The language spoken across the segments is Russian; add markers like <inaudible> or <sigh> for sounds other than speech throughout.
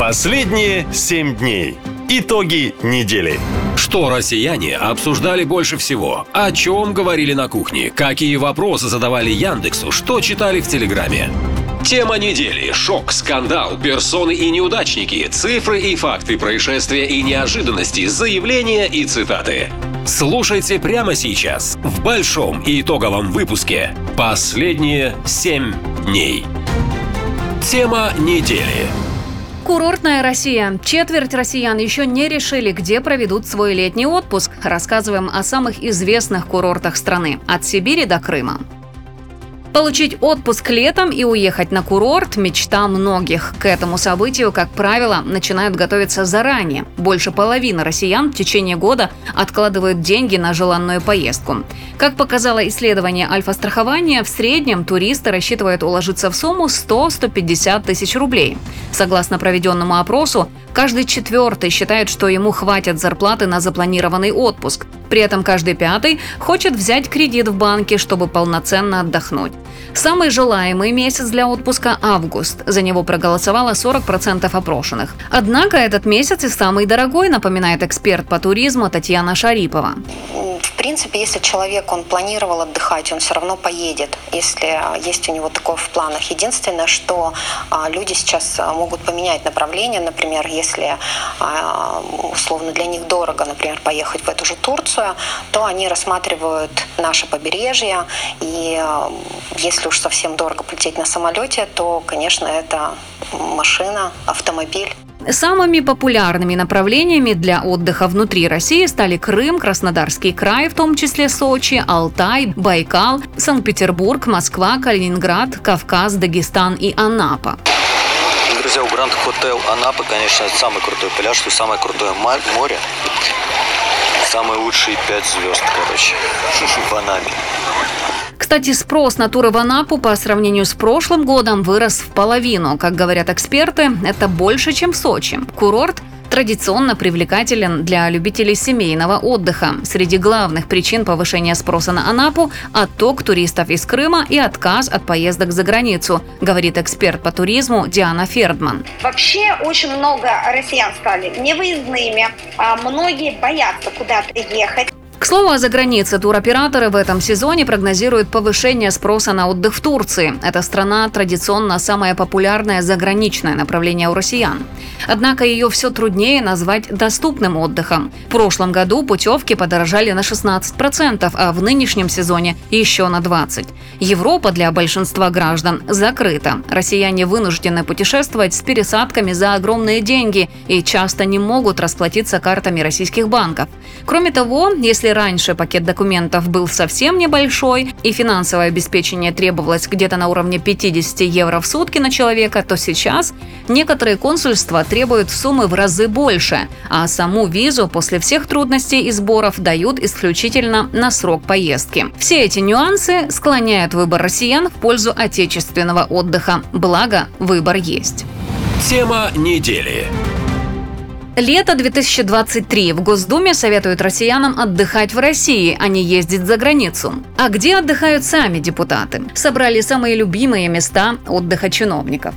Последние семь дней. Итоги недели. Что россияне обсуждали больше всего? О чем говорили на кухне? Какие вопросы задавали Яндексу? Что читали в Телеграме? Тема недели. Шок, скандал, персоны и неудачники, цифры и факты происшествия и неожиданности, заявления и цитаты. Слушайте прямо сейчас в большом и итоговом выпуске «Последние семь дней». Тема недели. Курортная Россия. Четверть россиян еще не решили, где проведут свой летний отпуск. Рассказываем о самых известных курортах страны. От Сибири до Крыма. Получить отпуск летом и уехать на курорт – мечта многих. К этому событию, как правило, начинают готовиться заранее. Больше половины россиян в течение года откладывают деньги на желанную поездку. Как показало исследование Альфа-страхования, в среднем туристы рассчитывают уложиться в сумму 100-150 тысяч рублей. Согласно проведенному опросу, каждый четвертый считает, что ему хватит зарплаты на запланированный отпуск. При этом каждый пятый хочет взять кредит в банке, чтобы полноценно отдохнуть. Самый желаемый месяц для отпуска – август. За него проголосовало 40% опрошенных. Однако этот месяц и самый дорогой, напоминает эксперт по туризму Татьяна Шарипова принципе, если человек, он планировал отдыхать, он все равно поедет, если есть у него такое в планах. Единственное, что а, люди сейчас а, могут поменять направление, например, если а, условно для них дорого, например, поехать в эту же Турцию, то они рассматривают наше побережье, и если уж совсем дорого полететь на самолете, то, конечно, это машина, автомобиль. Самыми популярными направлениями для отдыха внутри России стали Крым, Краснодарский край, в том числе Сочи, Алтай, Байкал, Санкт-Петербург, Москва, Калининград, Кавказ, Дагестан и Анапа. Друзья, у Гранд Хотел Анапа, конечно, самый крутой пляж, что самое крутое море. Самые лучшие пять звезд, короче, <laughs> в Анапе. Кстати, спрос на туры в Анапу по сравнению с прошлым годом вырос в половину. Как говорят эксперты, это больше, чем в Сочи. Курорт традиционно привлекателен для любителей семейного отдыха. Среди главных причин повышения спроса на Анапу – отток туристов из Крыма и отказ от поездок за границу, говорит эксперт по туризму Диана Фердман. Вообще очень много россиян стали невыездными, а многие боятся куда-то ехать. К слову о загранице, туроператоры в этом сезоне прогнозируют повышение спроса на отдых в Турции. Эта страна традиционно самое популярное заграничное направление у россиян. Однако ее все труднее назвать доступным отдыхом. В прошлом году путевки подорожали на 16%, а в нынешнем сезоне еще на 20%. Европа для большинства граждан закрыта. Россияне вынуждены путешествовать с пересадками за огромные деньги и часто не могут расплатиться картами российских банков. Кроме того, если раньше пакет документов был совсем небольшой и финансовое обеспечение требовалось где-то на уровне 50 евро в сутки на человека, то сейчас некоторые консульства требуют суммы в разы больше, а саму визу после всех трудностей и сборов дают исключительно на срок поездки. Все эти нюансы склоняют выбор россиян в пользу отечественного отдыха. Благо, выбор есть. Тема недели. Лето 2023. В Госдуме советуют россиянам отдыхать в России, а не ездить за границу. А где отдыхают сами депутаты? Собрали самые любимые места отдыха чиновников.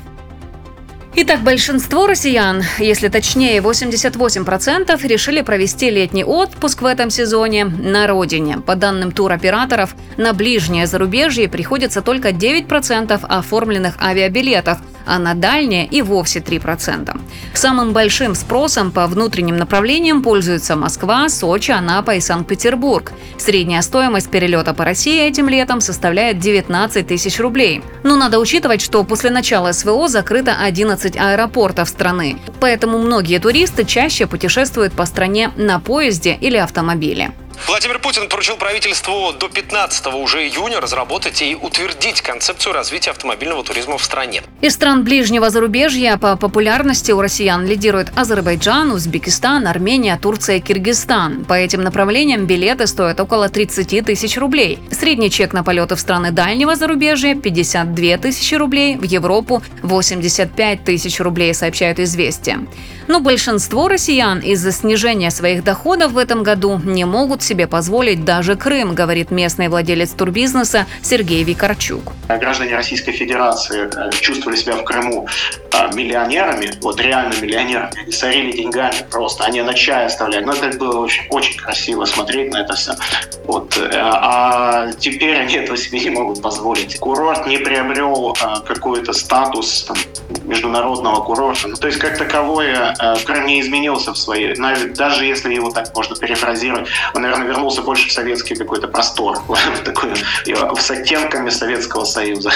Итак, большинство россиян, если точнее 88%, решили провести летний отпуск в этом сезоне на родине. По данным туроператоров, на ближнее зарубежье приходится только 9% оформленных авиабилетов, а на дальнее и вовсе 3%. Самым большим спросом по внутренним направлениям пользуются Москва, Сочи, Анапа и Санкт-Петербург. Средняя стоимость перелета по России этим летом составляет 19 тысяч рублей. Но надо учитывать, что после начала СВО закрыто 11 15 аэропортов страны. Поэтому многие туристы чаще путешествуют по стране на поезде или автомобиле. Владимир Путин поручил правительству до 15 уже июня разработать и утвердить концепцию развития автомобильного туризма в стране. Из стран ближнего зарубежья по популярности у россиян лидируют Азербайджан, Узбекистан, Армения, Турция Киргизстан. По этим направлениям билеты стоят около 30 тысяч рублей. Средний чек на полеты в страны дальнего зарубежья – 52 тысячи рублей, в Европу – 85 тысяч рублей, сообщают «Известия». Но большинство россиян из-за снижения своих доходов в этом году не могут себе себе позволить даже Крым, говорит местный владелец турбизнеса Сергей Викарчук. Граждане Российской Федерации э, чувствовали себя в Крыму э, миллионерами, вот реально миллионерами, они сорили деньгами просто, они на чай оставляли. Ну, это было очень, очень красиво смотреть на это все. Вот. Э, а теперь они этого себе не могут позволить. Курорт не приобрел какой-то статус там, международного курорта. Ну, то есть, как таковое, Крым не изменился в своей... Даже если его так можно перефразировать, он, наверное, вернулся больше в советский какой-то простор, <laughs> такой, с оттенками Советского Союза.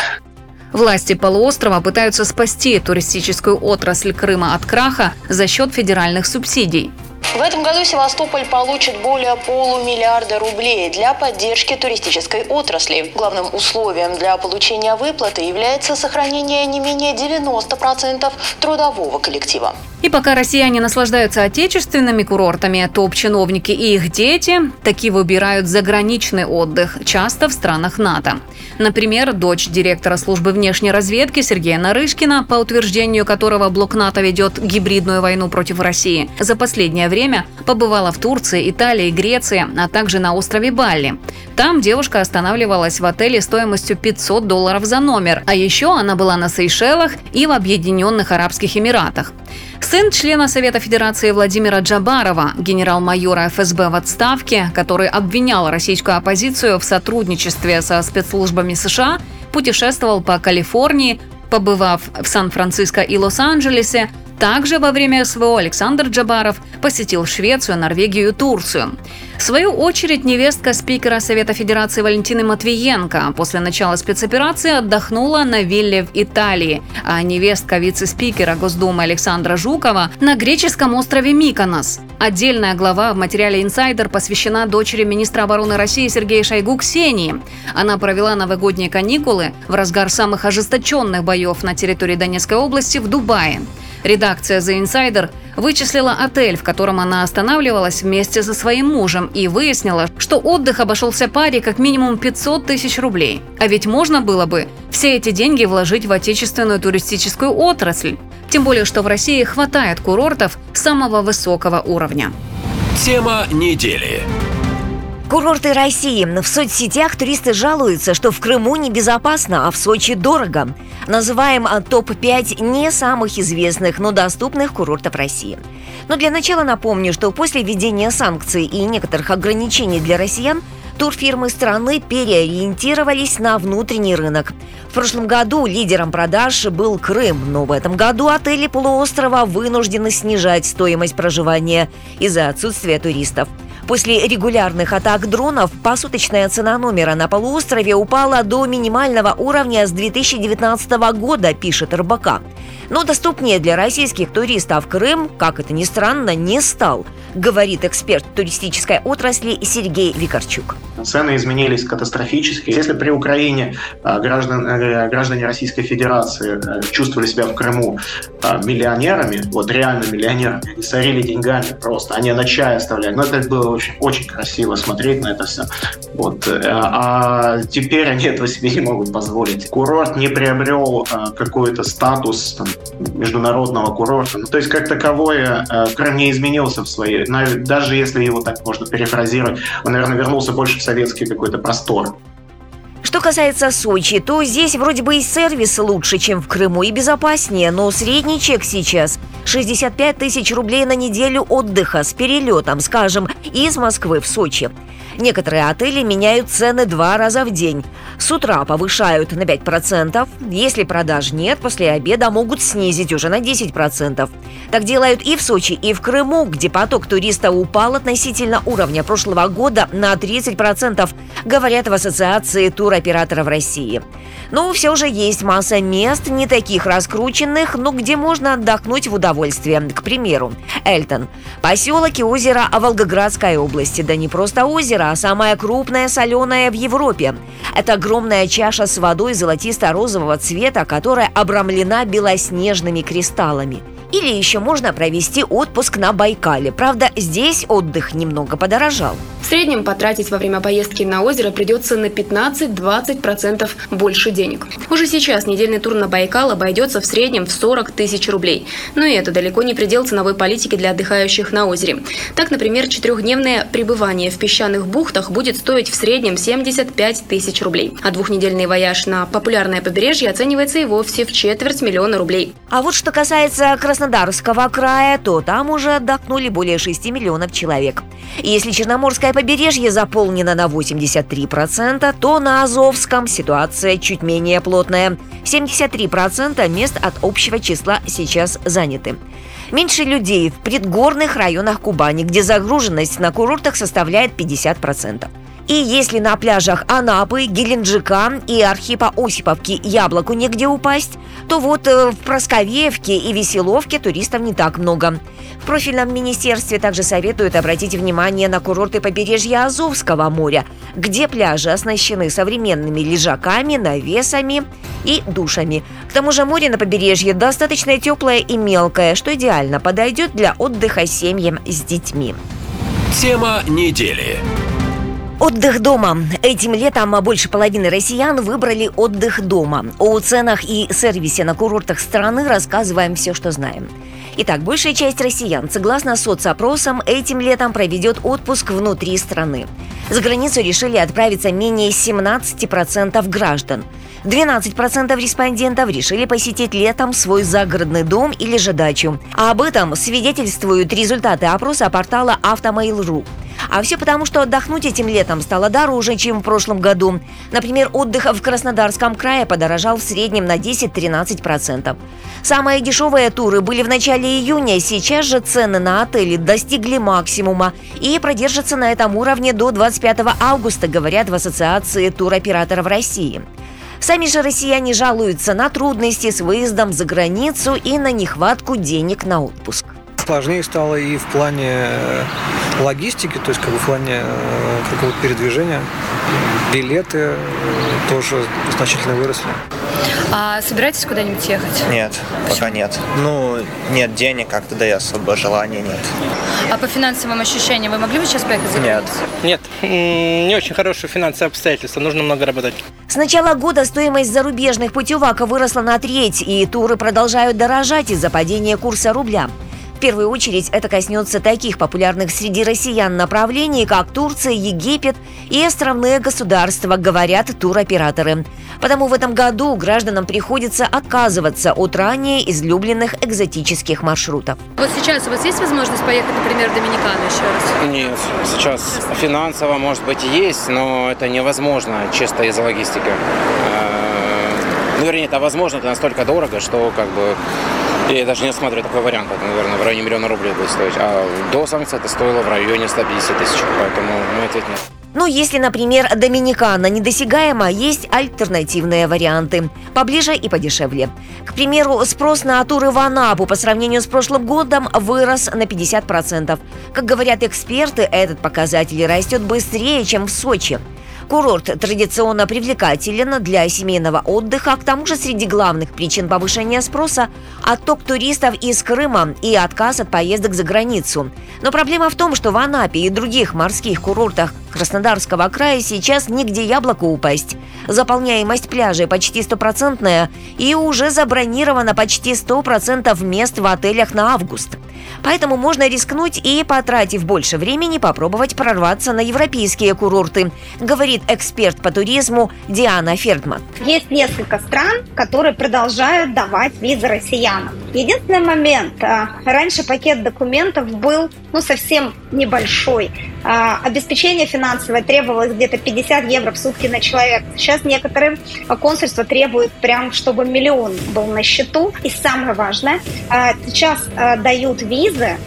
Власти полуострова пытаются спасти туристическую отрасль Крыма от краха за счет федеральных субсидий. В этом году Севастополь получит более полумиллиарда рублей для поддержки туристической отрасли. Главным условием для получения выплаты является сохранение не менее 90% трудового коллектива. И пока россияне наслаждаются отечественными курортами, топ-чиновники и их дети таки выбирают заграничный отдых, часто в странах НАТО. Например, дочь директора службы внешней разведки Сергея Нарышкина, по утверждению которого блок НАТО ведет гибридную войну против России, за последнее время побывала в Турции, Италии, Греции, а также на острове Балли. Там девушка останавливалась в отеле стоимостью 500 долларов за номер, а еще она была на Сейшелах и в Объединенных Арабских Эмиратах. Сын члена Совета Федерации Владимира Джабарова, генерал-майора ФСБ в отставке, который обвинял российскую оппозицию в сотрудничестве со спецслужбами США, путешествовал по Калифорнии, побывав в Сан-Франциско и Лос-Анджелесе, также во время СВО Александр Джабаров посетил Швецию, Норвегию и Турцию. В свою очередь, невестка спикера Совета Федерации Валентины Матвиенко после начала спецоперации отдохнула на вилле в Италии, а невестка вице-спикера Госдумы Александра Жукова на греческом острове Миконос. Отдельная глава в материале «Инсайдер» посвящена дочери министра обороны России Сергея Шойгу Ксении. Она провела новогодние каникулы в разгар самых ожесточенных боев на территории Донецкой области в Дубае. Редакция The Insider вычислила отель, в котором она останавливалась вместе со своим мужем и выяснила, что отдых обошелся паре как минимум 500 тысяч рублей. А ведь можно было бы все эти деньги вложить в отечественную туристическую отрасль. Тем более, что в России хватает курортов самого высокого уровня. Тема недели. Курорты России. В соцсетях туристы жалуются, что в Крыму небезопасно, а в Сочи дорого. Называем а, топ-5 не самых известных, но доступных курортов России. Но для начала напомню, что после введения санкций и некоторых ограничений для россиян турфирмы страны переориентировались на внутренний рынок. В прошлом году лидером продаж был Крым, но в этом году отели полуострова вынуждены снижать стоимость проживания из-за отсутствия туристов – После регулярных атак дронов посуточная цена номера на полуострове упала до минимального уровня с 2019 года, пишет РБК. Но доступнее для российских туристов Крым, как это ни странно, не стал, говорит эксперт туристической отрасли Сергей Викарчук. Цены изменились катастрофически. Если при Украине а, граждан, э, граждане Российской Федерации э, чувствовали себя в Крыму а, миллионерами, вот реально миллионерами, они сорили деньгами просто, они на чай оставляли. Но это было очень, очень красиво смотреть на это все. Вот. Э, а теперь они этого себе не могут позволить. Курорт не приобрел какой-то статус там, международного курорта. Ну, то есть, как таковое, Крым не изменился в своей... Даже если его так можно перефразировать, он, наверное, вернулся больше в советский какой-то простор. Что касается Сочи, то здесь вроде бы и сервис лучше, чем в Крыму, и безопаснее, но средний чек сейчас 65 тысяч рублей на неделю отдыха с перелетом, скажем, из Москвы в Сочи. Некоторые отели меняют цены два раза в день. С утра повышают на 5%, если продаж нет, после обеда могут снизить уже на 10%. Так делают и в Сочи, и в Крыму, где поток туристов упал относительно уровня прошлого года на 30%, говорят в Ассоциации туроператоров России. Но все же есть масса мест, не таких раскрученных, но где можно отдохнуть в удовольствие. К примеру, Эльтон. Поселок и озеро Волгоградской области. Да не просто озеро, а самое крупное соленое в Европе. Это огромная чаша с водой золотисто-розового цвета, которая обрамлена белоснежными кристаллами. Или еще можно провести отпуск на Байкале. Правда, здесь отдых немного подорожал. В среднем потратить во время поездки на озеро придется на 15-20% больше денег. Уже сейчас недельный тур на Байкал обойдется в среднем в 40 тысяч рублей. Но и это далеко не предел ценовой политики для отдыхающих на озере. Так, например, четырехдневное пребывание в песчаных бухтах будет стоить в среднем 75 тысяч рублей. А двухнедельный вояж на популярное побережье оценивается и вовсе в четверть миллиона рублей. А вот что касается Краснодарского края, то там уже отдохнули более 6 миллионов человек. Если Черноморское побережье заполнено на 83%, то на Азовском ситуация чуть менее плотная. 73% мест от общего числа сейчас заняты. Меньше людей в предгорных районах Кубани, где загруженность на курортах составляет 50%. И если на пляжах Анапы, Геленджика и Архипа Осиповки яблоку негде упасть, то вот э, в Просковеевке и Веселовке туристов не так много. В профильном министерстве также советуют обратить внимание на курорты побережья Азовского моря, где пляжи оснащены современными лежаками, навесами и душами. К тому же море на побережье достаточно теплое и мелкое, что идеально подойдет для отдыха семьям с детьми. Тема недели. Отдых дома. Этим летом больше половины россиян выбрали отдых дома. О ценах и сервисе на курортах страны рассказываем все, что знаем. Итак, большая часть россиян, согласно соцопросам, этим летом проведет отпуск внутри страны. За границу решили отправиться менее 17% граждан. 12% респондентов решили посетить летом свой загородный дом или же дачу. Об этом свидетельствуют результаты опроса портала Автомейл.ру. А все потому, что отдохнуть этим летом стало дороже, чем в прошлом году. Например, отдых в Краснодарском крае подорожал в среднем на 10-13%. Самые дешевые туры были в начале июня, сейчас же цены на отели достигли максимума и продержатся на этом уровне до 25 августа, говорят в Ассоциации туроператоров России. Сами же россияне жалуются на трудности с выездом за границу и на нехватку денег на отпуск. Сложнее стало и в плане логистики, то есть как бы в плане э, какого-то передвижения. Билеты э, тоже значительно выросли. А собираетесь куда-нибудь ехать? Нет, пока нет. Ну, нет денег как-то, да и особо желания нет. А по финансовым ощущениям вы могли бы сейчас поехать за Нет. Нет, не очень хорошие финансовые обстоятельства, нужно много работать. С начала года стоимость зарубежных путевок выросла на треть, и туры продолжают дорожать из-за падения курса рубля. В первую очередь это коснется таких популярных среди россиян направлений, как Турция, Египет и островные государства, говорят туроператоры. Потому в этом году гражданам приходится отказываться от ранее излюбленных экзотических маршрутов. Вот сейчас у вас есть возможность поехать, например, в Доминикану еще раз? Нет, сейчас финансово, может быть, и есть, но это невозможно чисто из-за логистики. Э, Ну, вернее, это возможно, это настолько дорого, что как бы я даже не осматриваю такой вариант. Это, наверное, в районе миллиона рублей будет стоить. А до санкций это стоило в районе 150 тысяч. Поэтому мой ответ нет. Ну, если, например, Доминикана недосягаема, есть альтернативные варианты. Поближе и подешевле. К примеру, спрос на туры в Анапу по сравнению с прошлым годом вырос на 50%. Как говорят эксперты, этот показатель растет быстрее, чем в Сочи. Курорт традиционно привлекателен для семейного отдыха, к тому же среди главных причин повышения спроса – отток туристов из Крыма и отказ от поездок за границу. Но проблема в том, что в Анапе и других морских курортах Краснодарского края сейчас нигде яблоку упасть. Заполняемость пляжей почти стопроцентная и уже забронировано почти 100% мест в отелях на август. Поэтому можно рискнуть и, потратив больше времени, попробовать прорваться на европейские курорты, говорит эксперт по туризму Диана Фердман. Есть несколько стран, которые продолжают давать визы россиянам. Единственный момент, а, раньше пакет документов был ну, совсем небольшой. А, обеспечение финансовое требовалось где-то 50 евро в сутки на человека. Сейчас некоторые консульства требуют прям, чтобы миллион был на счету. И самое важное, а, сейчас дают визы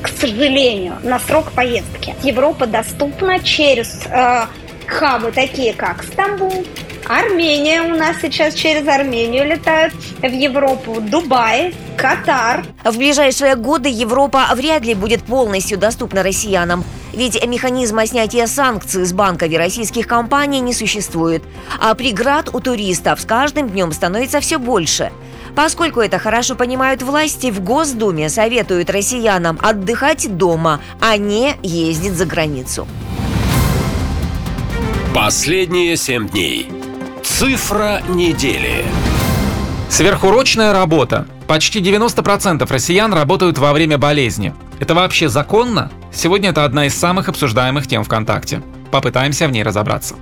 к сожалению, на срок поездки. Европа доступна через э, хабы, такие как Стамбул, Армения у нас сейчас через Армению летают в Европу, Дубай, Катар. В ближайшие годы Европа вряд ли будет полностью доступна россиянам. Ведь механизма снятия санкций с банков и российских компаний не существует. А преград у туристов с каждым днем становится все больше. Поскольку это хорошо понимают власти, в Госдуме советуют россиянам отдыхать дома, а не ездить за границу. Последние семь дней. Цифра недели. Сверхурочная работа. Почти 90% россиян работают во время болезни. Это вообще законно? Сегодня это одна из самых обсуждаемых тем ВКонтакте. Попытаемся в ней разобраться.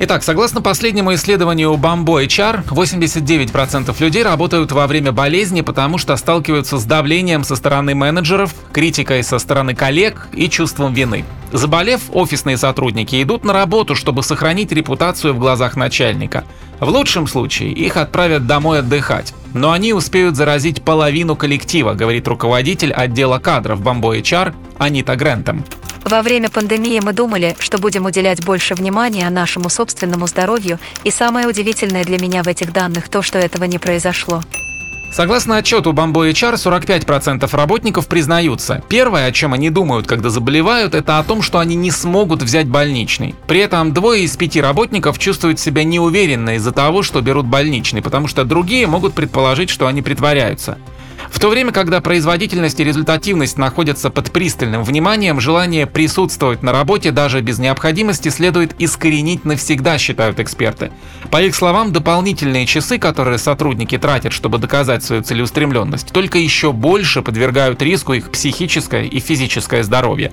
Итак, согласно последнему исследованию Bambo HR, 89% людей работают во время болезни, потому что сталкиваются с давлением со стороны менеджеров, критикой со стороны коллег и чувством вины. Заболев, офисные сотрудники идут на работу, чтобы сохранить репутацию в глазах начальника. В лучшем случае их отправят домой отдыхать. Но они успеют заразить половину коллектива, говорит руководитель отдела кадров Bambo HR Анита Грентом. Во время пандемии мы думали, что будем уделять больше внимания нашему собственному здоровью, и самое удивительное для меня в этих данных то, что этого не произошло. Согласно отчету Bamboo HR, 45% работников признаются. Первое, о чем они думают, когда заболевают, это о том, что они не смогут взять больничный. При этом двое из пяти работников чувствуют себя неуверенно из-за того, что берут больничный, потому что другие могут предположить, что они притворяются. В то время, когда производительность и результативность находятся под пристальным вниманием, желание присутствовать на работе даже без необходимости следует искоренить навсегда, считают эксперты. По их словам, дополнительные часы, которые сотрудники тратят, чтобы доказать свою целеустремленность, только еще больше подвергают риску их психическое и физическое здоровье.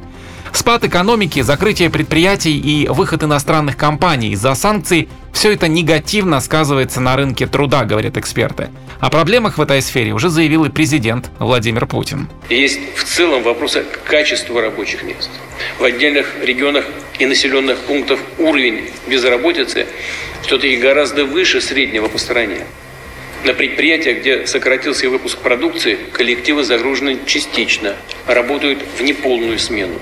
Спад экономики, закрытие предприятий и выход иностранных компаний из-за санкций – все это негативно сказывается на рынке труда, говорят эксперты. О проблемах в этой сфере уже заявил и президент Владимир Путин. Есть в целом вопросы качества рабочих мест. В отдельных регионах и населенных пунктах уровень безработицы все-таки гораздо выше среднего по стране. На предприятиях, где сократился выпуск продукции, коллективы загружены частично, работают в неполную смену.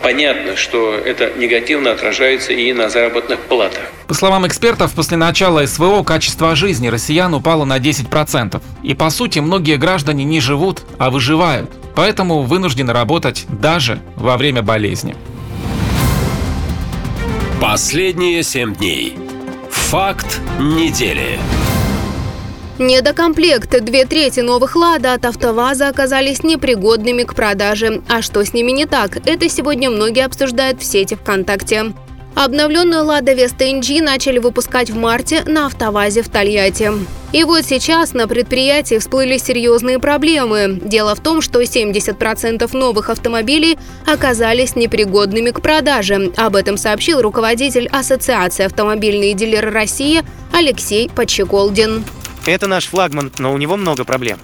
Понятно, что это негативно отражается и на заработных платах. По словам экспертов, после начала СВО качество жизни россиян упало на 10%. И по сути многие граждане не живут, а выживают. Поэтому вынуждены работать даже во время болезни. Последние семь дней. Факт недели. Недокомплект. Две трети новых «Лада» от «АвтоВАЗа» оказались непригодными к продаже. А что с ними не так? Это сегодня многие обсуждают в сети ВКонтакте. Обновленную «Лада Веста NG» начали выпускать в марте на «АвтоВАЗе» в Тольятти. И вот сейчас на предприятии всплыли серьезные проблемы. Дело в том, что 70% новых автомобилей оказались непригодными к продаже. Об этом сообщил руководитель Ассоциации автомобильные дилеры России Алексей Подчеколдин. Это наш флагман, но у него много проблем.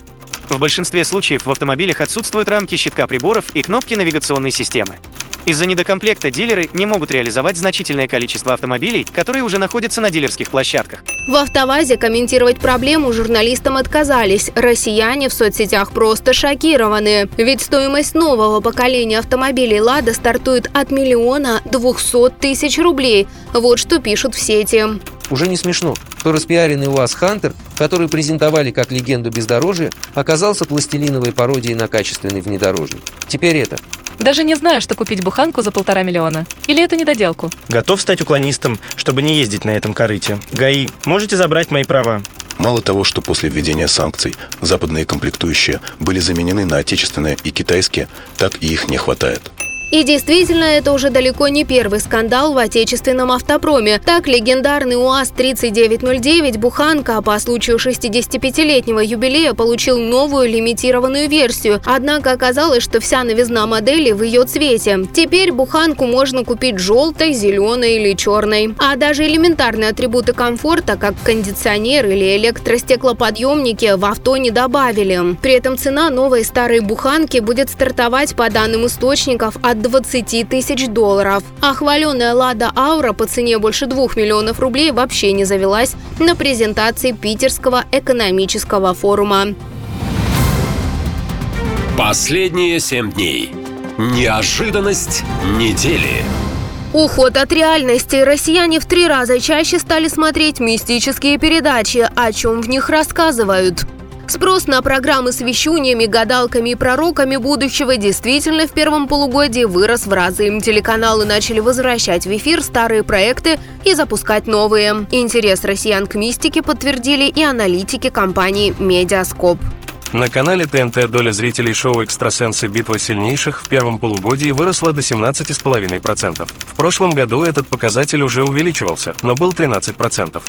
В большинстве случаев в автомобилях отсутствуют рамки щитка приборов и кнопки навигационной системы. Из-за недокомплекта дилеры не могут реализовать значительное количество автомобилей, которые уже находятся на дилерских площадках. В «АвтоВАЗе» комментировать проблему журналистам отказались. Россияне в соцсетях просто шокированы. Ведь стоимость нового поколения автомобилей «Лада» стартует от миллиона двухсот тысяч рублей. Вот что пишут в сети. Уже не смешно, что распиаренный УАЗ «Хантер», который презентовали как легенду бездорожья, оказался пластилиновой пародией на качественный внедорожник. Теперь это. Даже не знаю, что купить буханку за полтора миллиона. Или это недоделку? Готов стать уклонистом, чтобы не ездить на этом корыте. ГАИ, можете забрать мои права? Мало того, что после введения санкций западные комплектующие были заменены на отечественные и китайские, так и их не хватает. И действительно, это уже далеко не первый скандал в отечественном автопроме. Так, легендарный УАЗ-3909 «Буханка» по случаю 65-летнего юбилея получил новую лимитированную версию. Однако оказалось, что вся новизна модели в ее цвете. Теперь «Буханку» можно купить желтой, зеленой или черной. А даже элементарные атрибуты комфорта, как кондиционер или электростеклоподъемники, в авто не добавили. При этом цена новой старой «Буханки» будет стартовать по данным источников от 20 тысяч долларов. А хваленая «Лада Аура» по цене больше 2 миллионов рублей вообще не завелась на презентации Питерского экономического форума. Последние семь дней. Неожиданность недели. Уход от реальности. Россияне в три раза чаще стали смотреть мистические передачи, о чем в них рассказывают. Спрос на программы с вещуньями, гадалками и пророками будущего действительно в первом полугодии вырос в разы. Телеканалы начали возвращать в эфир старые проекты и запускать новые. Интерес россиян к мистике подтвердили и аналитики компании «Медиаскоп». На канале ТНТ доля зрителей шоу «Экстрасенсы. Битва сильнейших» в первом полугодии выросла до 17,5%. В прошлом году этот показатель уже увеличивался, но был 13%.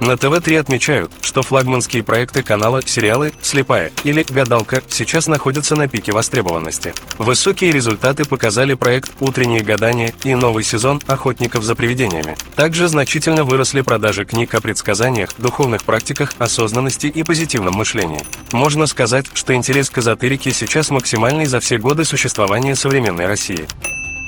На ТВ-3 отмечают, что флагманские проекты канала сериалы «Слепая» или «Гадалка» сейчас находятся на пике востребованности. Высокие результаты показали проект «Утренние гадания» и новый сезон «Охотников за привидениями». Также значительно выросли продажи книг о предсказаниях, духовных практиках, осознанности и позитивном мышлении. Можно сказать, что интерес к эзотерике сейчас максимальный за все годы существования современной России.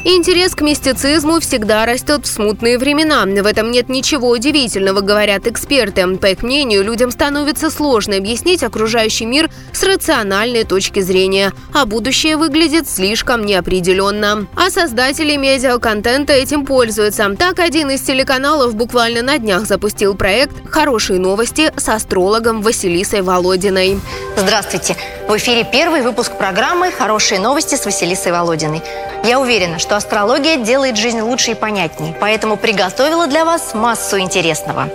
Интерес к мистицизму всегда растет в смутные времена. В этом нет ничего удивительного, говорят эксперты. По их мнению, людям становится сложно объяснить окружающий мир с рациональной точки зрения, а будущее выглядит слишком неопределенно. А создатели медиаконтента этим пользуются. Так, один из телеканалов буквально на днях запустил проект «Хорошие новости» с астрологом Василисой Володиной. Здравствуйте! В эфире первый выпуск программы «Хорошие новости» с Василисой Володиной. Я уверена, что астрология делает жизнь лучше и понятнее, поэтому приготовила для вас массу интересного.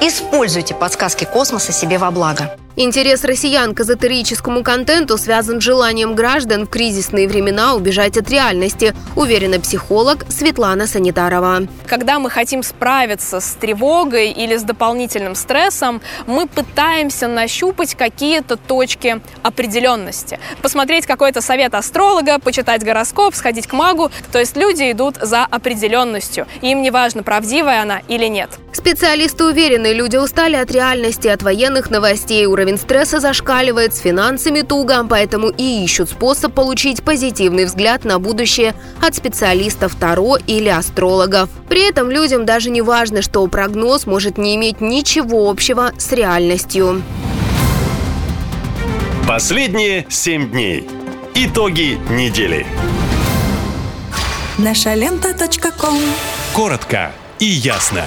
Используйте подсказки космоса себе во благо. Интерес россиян к эзотерическому контенту связан с желанием граждан в кризисные времена убежать от реальности, уверена психолог Светлана Санитарова. Когда мы хотим справиться с тревогой или с дополнительным стрессом, мы пытаемся нащупать какие-то точки определенности. Посмотреть какой-то совет астролога, почитать гороскоп, сходить к магу. То есть люди идут за определенностью. Им не важно, правдивая она или нет. Специалисты уверены, люди устали от реальности, от военных новостей, Уровень стресса зашкаливает, с финансами туго, поэтому и ищут способ получить позитивный взгляд на будущее от специалистов Таро или астрологов. При этом людям даже не важно, что прогноз может не иметь ничего общего с реальностью. Последние семь дней. Итоги недели. Наша лента. Коротко и ясно.